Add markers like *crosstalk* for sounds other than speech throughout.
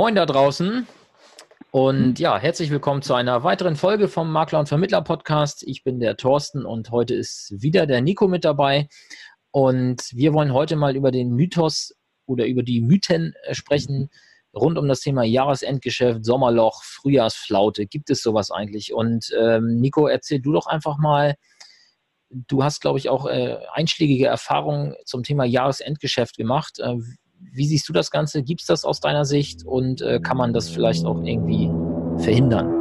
Moin da draußen und ja, herzlich willkommen zu einer weiteren Folge vom Makler und Vermittler Podcast. Ich bin der Thorsten und heute ist wieder der Nico mit dabei und wir wollen heute mal über den Mythos oder über die Mythen äh, sprechen rund um das Thema Jahresendgeschäft, Sommerloch, Frühjahrsflaute. Gibt es sowas eigentlich? Und ähm, Nico, erzähl du doch einfach mal, du hast, glaube ich, auch äh, einschlägige Erfahrungen zum Thema Jahresendgeschäft gemacht. Äh, wie siehst du das Ganze? Gibt es das aus deiner Sicht und äh, kann man das vielleicht auch irgendwie verhindern?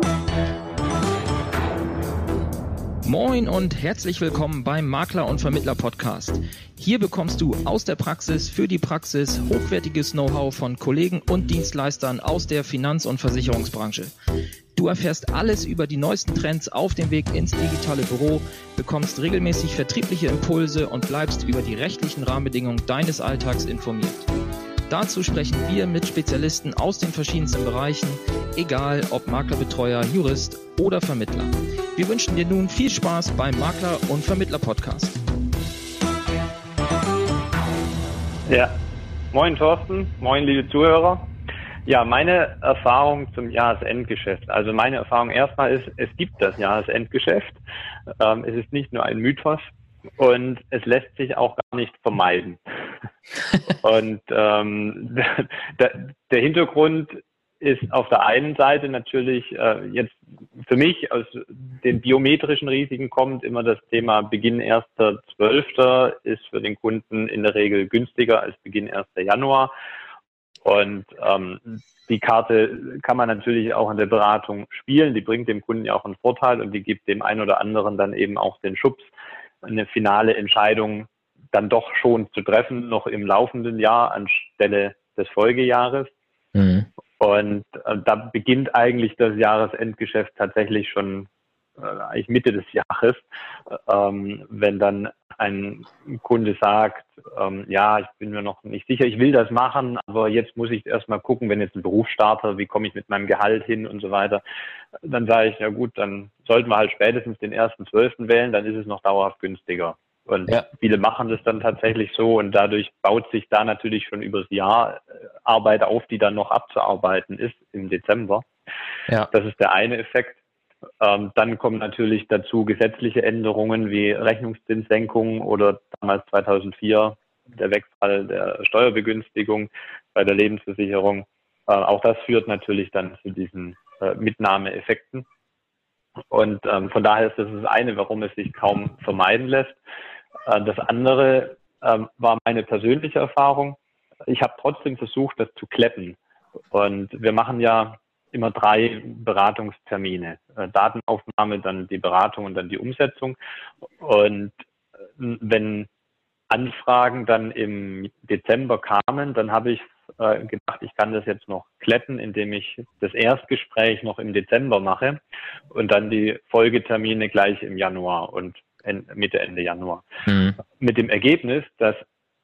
Moin und herzlich willkommen beim Makler und Vermittler Podcast. Hier bekommst du aus der Praxis für die Praxis hochwertiges Know-how von Kollegen und Dienstleistern aus der Finanz- und Versicherungsbranche. Du erfährst alles über die neuesten Trends auf dem Weg ins digitale Büro, bekommst regelmäßig vertriebliche Impulse und bleibst über die rechtlichen Rahmenbedingungen deines Alltags informiert. Dazu sprechen wir mit Spezialisten aus den verschiedensten Bereichen, egal ob Maklerbetreuer, Jurist oder Vermittler. Wir wünschen dir nun viel Spaß beim Makler- und Vermittler-Podcast. Ja, moin Thorsten, moin liebe Zuhörer. Ja, meine Erfahrung zum Jahresendgeschäft. Also meine Erfahrung erstmal ist, es gibt das Jahresendgeschäft. Ähm, es ist nicht nur ein Mythos und es lässt sich auch gar nicht vermeiden. *laughs* und ähm, *laughs* der, der Hintergrund ist auf der einen Seite natürlich äh, jetzt für mich aus den biometrischen Risiken kommt immer das Thema Beginn 1.12. ist für den Kunden in der Regel günstiger als Beginn 1. Januar. Und ähm, die Karte kann man natürlich auch in der Beratung spielen. Die bringt dem Kunden ja auch einen Vorteil und die gibt dem einen oder anderen dann eben auch den Schubs, eine finale Entscheidung dann doch schon zu treffen, noch im laufenden Jahr anstelle des Folgejahres. Mhm. Und äh, da beginnt eigentlich das Jahresendgeschäft tatsächlich schon äh, eigentlich Mitte des Jahres, ähm, wenn dann ein Kunde sagt, ähm, ja, ich bin mir noch nicht sicher, ich will das machen, aber jetzt muss ich erstmal gucken, wenn jetzt ein Beruf starte, wie komme ich mit meinem Gehalt hin und so weiter. Dann sage ich, ja gut, dann sollten wir halt spätestens den ersten Zwölften wählen, dann ist es noch dauerhaft günstiger. Und ja. viele machen das dann tatsächlich so und dadurch baut sich da natürlich schon übers Jahr äh, Arbeit auf, die dann noch abzuarbeiten ist im Dezember. Ja. Das ist der eine Effekt. Ähm, dann kommen natürlich dazu gesetzliche Änderungen wie Rechnungszinssenkungen oder damals 2004 der Wegfall der Steuerbegünstigung bei der Lebensversicherung. Äh, auch das führt natürlich dann zu diesen äh, Mitnahmeeffekten. Und ähm, von daher ist das das eine, warum es sich kaum vermeiden lässt. Äh, das andere ähm, war meine persönliche Erfahrung. Ich habe trotzdem versucht, das zu kleppen. Und wir machen ja immer drei Beratungstermine. Äh, Datenaufnahme, dann die Beratung und dann die Umsetzung. Und äh, wenn Anfragen dann im Dezember kamen, dann habe ich äh, gedacht, ich kann das jetzt noch kletten, indem ich das Erstgespräch noch im Dezember mache und dann die Folgetermine gleich im Januar und Mitte, Ende Januar. Mhm. Mit dem Ergebnis, dass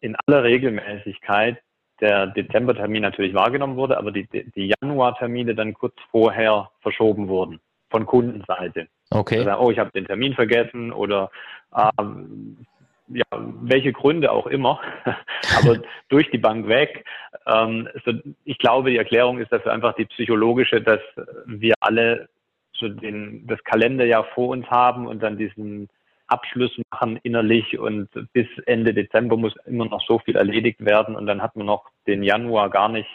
in aller Regelmäßigkeit der Dezembertermin natürlich wahrgenommen wurde, aber die, die Januartermine dann kurz vorher verschoben wurden von Kundenseite. Okay. Also, oh, ich habe den Termin vergessen oder ähm, ja, welche Gründe auch immer, *laughs* aber *laughs* durch die Bank weg. Ähm, so, ich glaube, die Erklärung ist dafür einfach die psychologische, dass wir alle so den, das Kalenderjahr vor uns haben und dann diesen Abschluss machen innerlich und bis Ende Dezember muss immer noch so viel erledigt werden und dann hat man noch den Januar gar nicht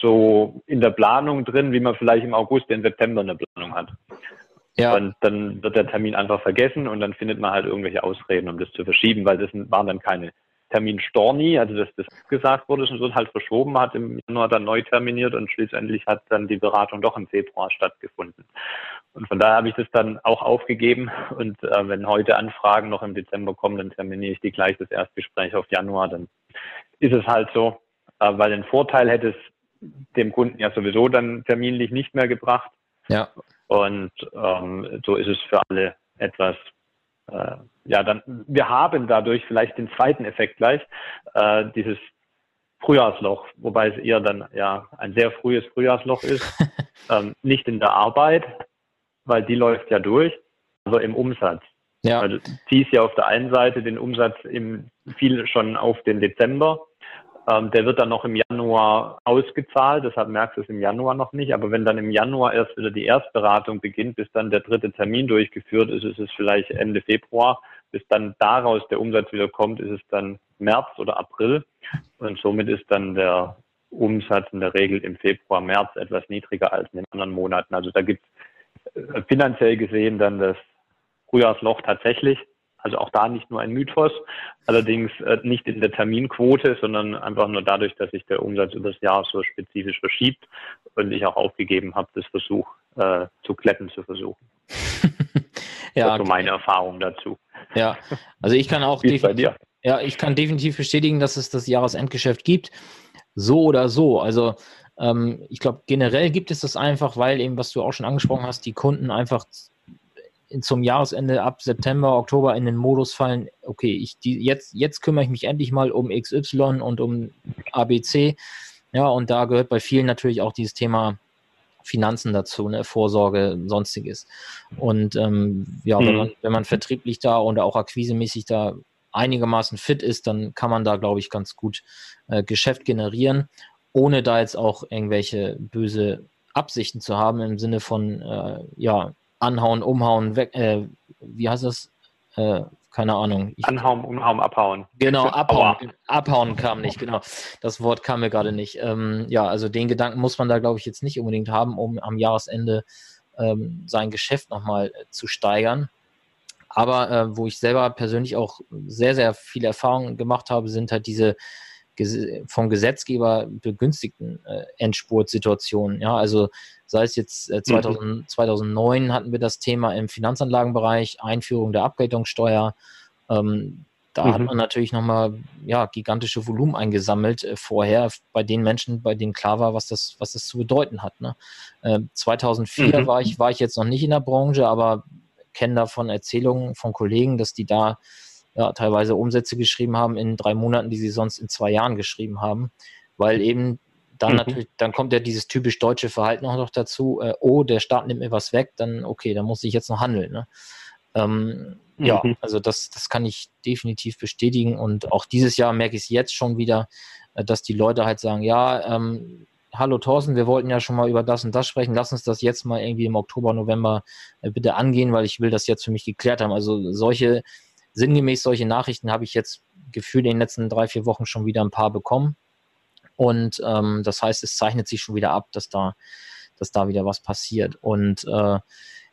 so in der Planung drin, wie man vielleicht im August, im September eine Planung hat. Ja. Und dann wird der Termin einfach vergessen und dann findet man halt irgendwelche Ausreden, um das zu verschieben, weil das waren dann keine Termin Storni, also dass das gesagt wurde, es wird halt verschoben, hat im Januar dann neu terminiert und schließlich hat dann die Beratung doch im Februar stattgefunden. Und von daher habe ich das dann auch aufgegeben und äh, wenn heute Anfragen noch im Dezember kommen, dann terminiere ich die gleich das Erstgespräch auf Januar, dann ist es halt so, äh, weil den Vorteil hätte es dem Kunden ja sowieso dann terminlich nicht mehr gebracht. Ja. Und ähm, so ist es für alle etwas äh, ja, dann, wir haben dadurch vielleicht den zweiten Effekt gleich, äh, dieses Frühjahrsloch, wobei es eher dann ja ein sehr frühes Frühjahrsloch ist, *laughs* ähm, nicht in der Arbeit, weil die läuft ja durch, aber im Umsatz. Ja. Also ziehst ja auf der einen Seite den Umsatz im, viel schon auf den Dezember Ähm, der wird dann noch im Januar ausgezahlt, deshalb merkst du es im Januar noch nicht. Aber wenn dann im Januar erst wieder die Erstberatung beginnt, bis dann der dritte Termin durchgeführt ist, ist es vielleicht Ende Februar. Bis dann daraus der Umsatz wieder kommt, ist es dann März oder April. Und somit ist dann der Umsatz in der Regel im Februar, März etwas niedriger als in den anderen Monaten. Also da gibt es äh, finanziell gesehen dann das Frühjahrsloch tatsächlich. Also auch da nicht nur ein Mythos, allerdings äh, nicht in der Terminquote, sondern einfach nur dadurch, dass sich der Umsatz über das Jahr so spezifisch verschiebt und ich auch aufgegeben habe, das Versuch äh, zu kletten zu versuchen. *laughs* ja, das ist so meine Erfahrung dazu. Ja, also ich kann auch definitiv, ja, ich kann definitiv bestätigen, dass es das Jahresendgeschäft gibt. So oder so. Also ähm, ich glaube, generell gibt es das einfach, weil eben, was du auch schon angesprochen hast, die Kunden einfach zum Jahresende ab September, Oktober in den Modus fallen, okay, ich die, jetzt, jetzt kümmere ich mich endlich mal um XY und um ABC. Ja, und da gehört bei vielen natürlich auch dieses Thema Finanzen dazu, ne, Vorsorge, sonstiges. Und ähm, ja, mhm. wenn, man, wenn man vertrieblich da und auch akquisemäßig da einigermaßen fit ist, dann kann man da, glaube ich, ganz gut äh, Geschäft generieren, ohne da jetzt auch irgendwelche böse Absichten zu haben im Sinne von, äh, ja, anhauen, umhauen, weg, äh, wie heißt das? Äh, keine Ahnung. Ich, anhauen, umhauen, abhauen. Genau, *laughs* abhauen. Abhauen kam nicht, genau. Das Wort kam mir gerade nicht. Ähm, ja, also den Gedanken muss man da, glaube ich, jetzt nicht unbedingt haben, um am Jahresende ähm, sein Geschäft nochmal äh, zu steigern. Aber äh, wo ich selber persönlich auch sehr, sehr viele Erfahrungen gemacht habe, sind halt diese vom Gesetzgeber begünstigten äh, Endspurtsituationen. Ja, also sei es jetzt äh, 2000, mhm. 2009 hatten wir das Thema im Finanzanlagenbereich, Einführung der Abgeltungssteuer. Ähm, da mhm. hat man natürlich nochmal ja, gigantische Volumen eingesammelt äh, vorher bei den Menschen, bei denen klar war, was das, was das zu bedeuten hat. Ne? Äh, 2004 mhm. war, ich, war ich jetzt noch nicht in der Branche, aber kenne davon Erzählungen von Kollegen, dass die da ja, teilweise Umsätze geschrieben haben in drei Monaten, die sie sonst in zwei Jahren geschrieben haben, weil eben dann mhm. natürlich, dann kommt ja dieses typisch deutsche Verhalten auch noch dazu, äh, oh, der Staat nimmt mir was weg, dann okay, dann muss ich jetzt noch handeln. Ne? Ähm, mhm. Ja, also das, das kann ich definitiv bestätigen und auch dieses Jahr merke ich es jetzt schon wieder, äh, dass die Leute halt sagen, ja, ähm, hallo Thorsten, wir wollten ja schon mal über das und das sprechen, lass uns das jetzt mal irgendwie im Oktober, November äh, bitte angehen, weil ich will das jetzt für mich geklärt haben. Also solche sinngemäß solche Nachrichten habe ich jetzt gefühlt in den letzten drei, vier Wochen schon wieder ein paar bekommen. Und ähm, das heißt, es zeichnet sich schon wieder ab, dass da, dass da wieder was passiert. Und äh,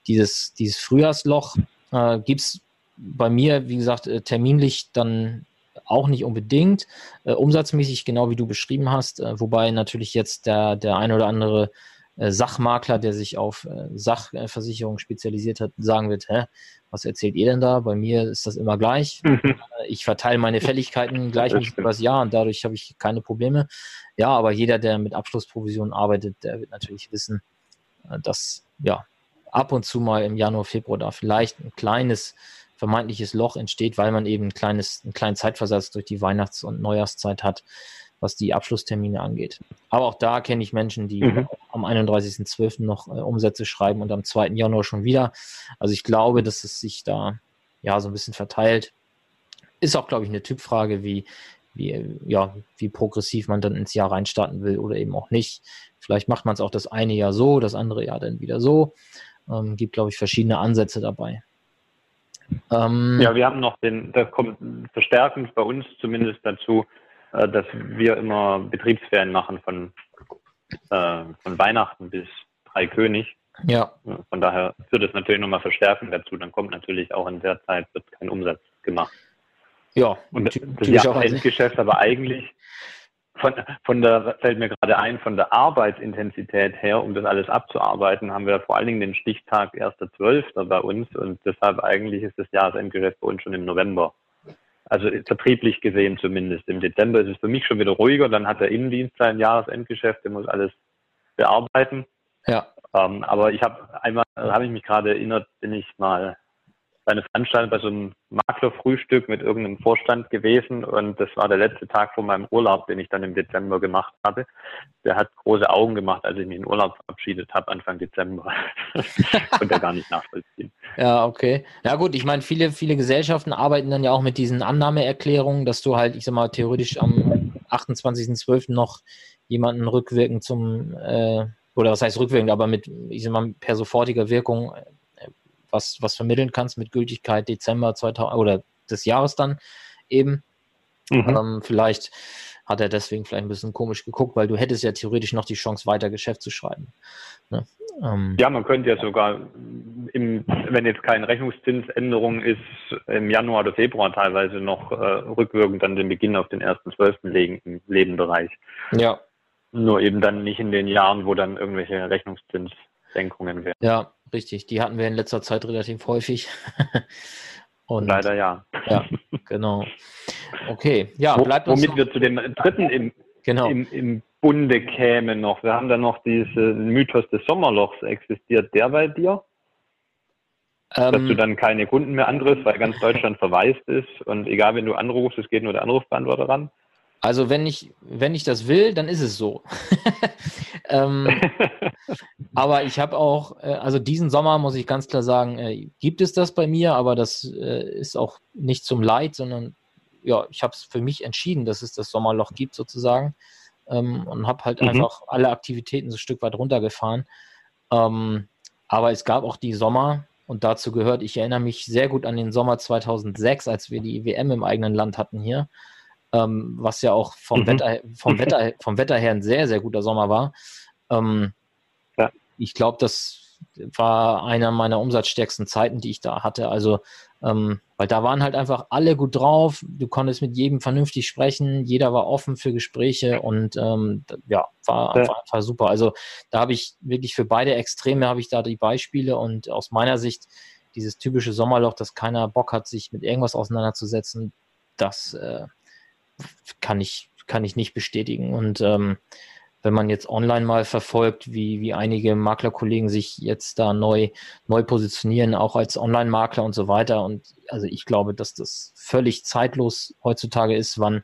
dieses, dieses Frühjahrsloch äh, gibt es bei mir, wie gesagt, äh, terminlich dann auch nicht unbedingt. Äh, umsatzmäßig genau wie du beschrieben hast, äh, wobei natürlich jetzt der, der ein oder andere Sachmakler, der sich auf äh, Sachversicherungen spezialisiert hat, sagen wird, hä, was erzählt ihr denn da? Bei mir ist das immer gleich. Mhm. Äh, ich verteile meine Fälligkeiten *laughs* gleichmäßig über das Jahr und dadurch habe ich keine Probleme. Ja, aber jeder, der mit Abschlussprovisionen arbeitet, der wird natürlich wissen, dass ja ab und zu mal im Januar, Februar da vielleicht ein kleines vermeintliches Loch entsteht, weil man eben ein kleines, einen kleinen Zeitversatz durch die Weihnachts- und Neujahrszeit hat was die Abschlusstermine angeht. Aber auch da kenne ich Menschen, die mhm. am 31.12. noch äh, Umsätze schreiben und am 2. Januar schon wieder. Also ich glaube, dass es sich da ja so ein bisschen verteilt. Ist auch, glaube ich, eine Typfrage, wie, wie, ja, wie progressiv man dann ins Jahr reinstarten will oder eben auch nicht. Vielleicht macht man es auch das eine Jahr so, das andere Jahr dann wieder so. Ähm, gibt, glaube ich, verschiedene Ansätze dabei. Ähm, ja, wir haben noch den, da kommt verstärkend bei uns zumindest dazu, dass wir immer Betriebsferien machen von, äh, von Weihnachten bis Drei König. Ja. Von daher führt es natürlich nochmal Verstärken dazu. Dann kommt natürlich auch in der Zeit wird kein Umsatz gemacht. Ja. Und das, das Jahresendgeschäft aber eigentlich von, von der, fällt mir gerade ein, von der Arbeitsintensität her, um das alles abzuarbeiten, haben wir vor allen Dingen den Stichtag 1.12. bei uns und deshalb eigentlich ist das Jahresendgeschäft bei uns schon im November. Also vertrieblich gesehen zumindest. Im Dezember ist es für mich schon wieder ruhiger. Dann hat der Innendienst sein Jahresendgeschäft, der muss alles bearbeiten. Ja. Ähm, aber ich habe einmal, habe ich mich gerade erinnert, bin ich mal bei einer Veranstaltung bei so einem Maklerfrühstück mit irgendeinem Vorstand gewesen und das war der letzte Tag von meinem Urlaub, den ich dann im Dezember gemacht habe. Der hat große Augen gemacht, als ich mich in Urlaub verabschiedet habe, Anfang Dezember. *laughs* Konnte er gar nicht nachvollziehen. Ja, okay. Ja gut, ich meine, viele, viele Gesellschaften arbeiten dann ja auch mit diesen Annahmeerklärungen, dass du halt, ich sag mal, theoretisch am 28.12. noch jemanden rückwirkend zum, äh, oder was heißt rückwirkend, aber mit, ich sag mal, per sofortiger Wirkung was, was vermitteln kannst mit Gültigkeit Dezember 2000 oder des Jahres dann eben. Mhm. Ähm, vielleicht hat er deswegen vielleicht ein bisschen komisch geguckt, weil du hättest ja theoretisch noch die Chance, weiter Geschäft zu schreiben. Ne? Ähm, ja, man könnte ja sogar, im, wenn jetzt keine Rechnungszinsänderung ist, im Januar oder Februar teilweise noch äh, rückwirkend dann den Beginn auf den 1.12. legen im Lebenbereich. Ja. Nur eben dann nicht in den Jahren, wo dann irgendwelche Rechnungszinssenkungen wären. Ja, richtig. Die hatten wir in letzter Zeit relativ häufig. *laughs* Und, Leider ja. Ja, genau. Okay, ja, bleibt uns Womit wir zu dem dritten im, genau. im, im Bunde kämen noch. Wir haben dann noch diesen Mythos des Sommerlochs. Existiert der bei dir? Ähm, Dass du dann keine Kunden mehr antriffst, weil ganz Deutschland verwaist ist und egal, wenn du anrufst, es geht nur der Anrufbeantworter ran? Also wenn ich, wenn ich das will, dann ist es so. *laughs* ähm, *laughs* aber ich habe auch, äh, also diesen Sommer muss ich ganz klar sagen, äh, gibt es das bei mir, aber das äh, ist auch nicht zum Leid, sondern ja, ich habe es für mich entschieden, dass es das Sommerloch gibt sozusagen ähm, und habe halt mhm. einfach alle Aktivitäten so ein Stück weit runtergefahren. Ähm, aber es gab auch die Sommer und dazu gehört, ich erinnere mich sehr gut an den Sommer 2006, als wir die WM im eigenen Land hatten hier ähm, was ja auch vom, mhm. Wetter, vom, *laughs* Wetter, vom Wetter her ein sehr, sehr guter Sommer war. Ähm, ja. Ich glaube, das war einer meiner umsatzstärksten Zeiten, die ich da hatte. Also, ähm, weil da waren halt einfach alle gut drauf. Du konntest mit jedem vernünftig sprechen. Jeder war offen für Gespräche und ähm, ja, war, ja. war einfach super. Also, da habe ich wirklich für beide Extreme habe ich da die Beispiele und aus meiner Sicht dieses typische Sommerloch, dass keiner Bock hat, sich mit irgendwas auseinanderzusetzen, das äh, kann ich, kann ich nicht bestätigen. Und ähm, wenn man jetzt online mal verfolgt, wie, wie einige Maklerkollegen sich jetzt da neu, neu positionieren, auch als Online-Makler und so weiter. Und also ich glaube, dass das völlig zeitlos heutzutage ist, wann,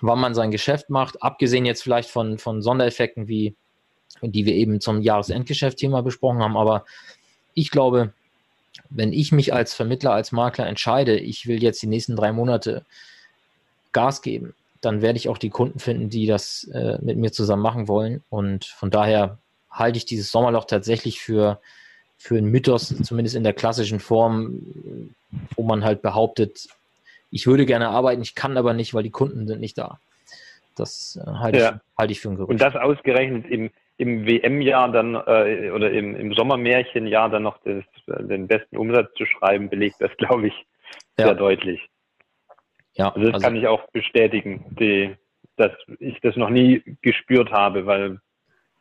wann man sein Geschäft macht, abgesehen jetzt vielleicht von, von Sondereffekten, wie die wir eben zum Jahresendgeschäft-Thema besprochen haben. Aber ich glaube, wenn ich mich als Vermittler, als Makler entscheide, ich will jetzt die nächsten drei Monate Gas geben, dann werde ich auch die Kunden finden, die das äh, mit mir zusammen machen wollen. Und von daher halte ich dieses Sommerloch tatsächlich für, für einen Mythos, zumindest in der klassischen Form, wo man halt behauptet, ich würde gerne arbeiten, ich kann aber nicht, weil die Kunden sind nicht da. Das äh, halte, ja. ich, halte ich für ein Gerücht. Und das ausgerechnet im, im WM-Jahr dann äh, oder im, im Sommermärchenjahr dann noch das, den besten Umsatz zu schreiben, belegt das, glaube ich, sehr ja. deutlich. Ja, also das also, kann ich auch bestätigen, die, dass ich das noch nie gespürt habe, weil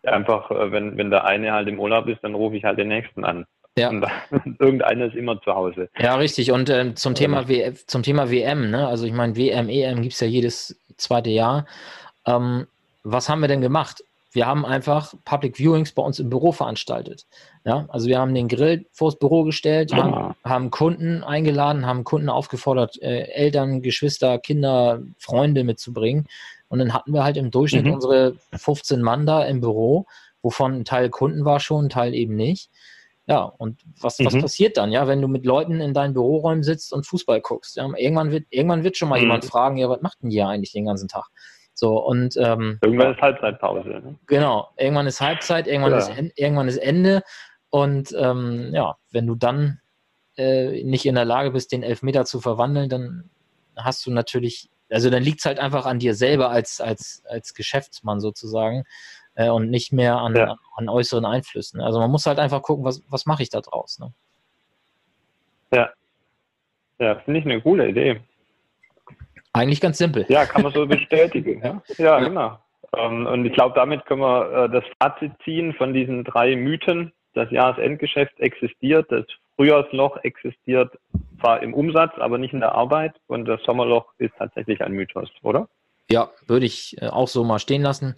einfach, äh, wenn, wenn der eine halt im Urlaub ist, dann rufe ich halt den nächsten an. Ja. Und *laughs* irgendeiner ist immer zu Hause. Ja, richtig. Und äh, zum, Thema w zum Thema WM, ne? also ich meine, WM, EM gibt es ja jedes zweite Jahr. Ähm, was haben wir denn gemacht? Wir haben einfach Public Viewings bei uns im Büro veranstaltet. Ja, also wir haben den Grill vors Büro gestellt, haben, ah. haben Kunden eingeladen, haben Kunden aufgefordert, äh, Eltern, Geschwister, Kinder, Freunde mitzubringen. Und dann hatten wir halt im Durchschnitt mhm. unsere 15 Mann da im Büro, wovon ein Teil Kunden war schon, ein Teil eben nicht. Ja, und was, mhm. was passiert dann, ja, wenn du mit Leuten in deinen Büroräumen sitzt und Fußball guckst? Ja, irgendwann, wird, irgendwann wird schon mal mhm. jemand fragen, ja, was macht denn ihr eigentlich den ganzen Tag? So, und ähm, irgendwann ist Halbzeitpause. Ne? Genau, irgendwann ist Halbzeit, irgendwann, ja. ist, irgendwann ist Ende. Und ähm, ja, wenn du dann äh, nicht in der Lage bist, den Elfmeter zu verwandeln, dann hast du natürlich, also dann liegt es halt einfach an dir selber als, als, als Geschäftsmann sozusagen äh, und nicht mehr an, ja. an, äußeren Einflüssen. Also man muss halt einfach gucken, was, was mache ich da draus. Ne? Ja. Ja, finde ich eine coole Idee. Eigentlich ganz simpel. Ja, kann man so *laughs* bestätigen. ja? ja, genau. Ähm, und ich glaube, damit können wir äh, das Fazit ziehen von diesen drei Mythen. Das Jahresendgeschäft existiert, das Frühjahrsloch existiert zwar im Umsatz, aber nicht in der Arbeit. Und das Sommerloch ist tatsächlich ein Mythos, oder? Ja, würde ich äh, auch so mal stehen lassen.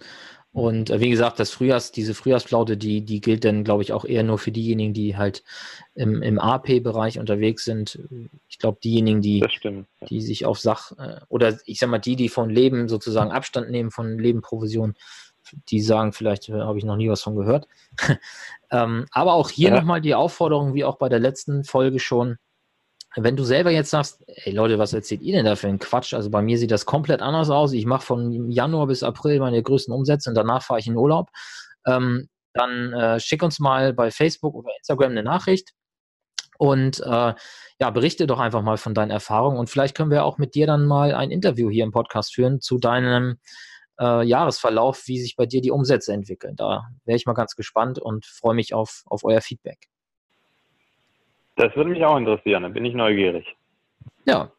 Und äh, wie gesagt, das Frühjahrs, diese Frühjahrsflaute, die, die gilt dann, glaube ich, auch eher nur für diejenigen, die halt im, im AP-Bereich unterwegs sind. Ich glaube, diejenigen, die, stimmt, ja. die sich auf Sach- äh, oder ich sag mal, die, die von Leben sozusagen Abstand nehmen, von Lebenprovision, die sagen, vielleicht äh, habe ich noch nie was von gehört. *laughs* ähm, aber auch hier ja. nochmal die Aufforderung, wie auch bei der letzten Folge schon, wenn du selber jetzt sagst, ey Leute, was erzählt ihr denn da für einen Quatsch? Also bei mir sieht das komplett anders aus. Ich mache von Januar bis April meine größten Umsätze und danach fahre ich in Urlaub. Ähm, dann äh, schick uns mal bei Facebook oder Instagram eine Nachricht und äh, ja, berichte doch einfach mal von deinen Erfahrungen und vielleicht können wir auch mit dir dann mal ein Interview hier im Podcast führen zu deinem äh, Jahresverlauf, wie sich bei dir die Umsätze entwickeln. Da wäre ich mal ganz gespannt und freue mich auf, auf euer Feedback. Das würde mich auch interessieren, da bin ich neugierig. Ja,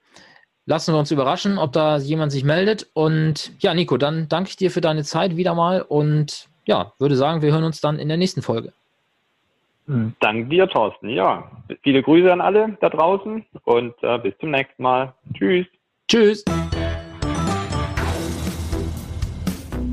lassen wir uns überraschen, ob da jemand sich meldet. Und ja, Nico, dann danke ich dir für deine Zeit wieder mal und ja, würde sagen, wir hören uns dann in der nächsten Folge. Hm. Danke dir, Thorsten. Ja, viele Grüße an alle da draußen und äh, bis zum nächsten Mal. Tschüss. Tschüss.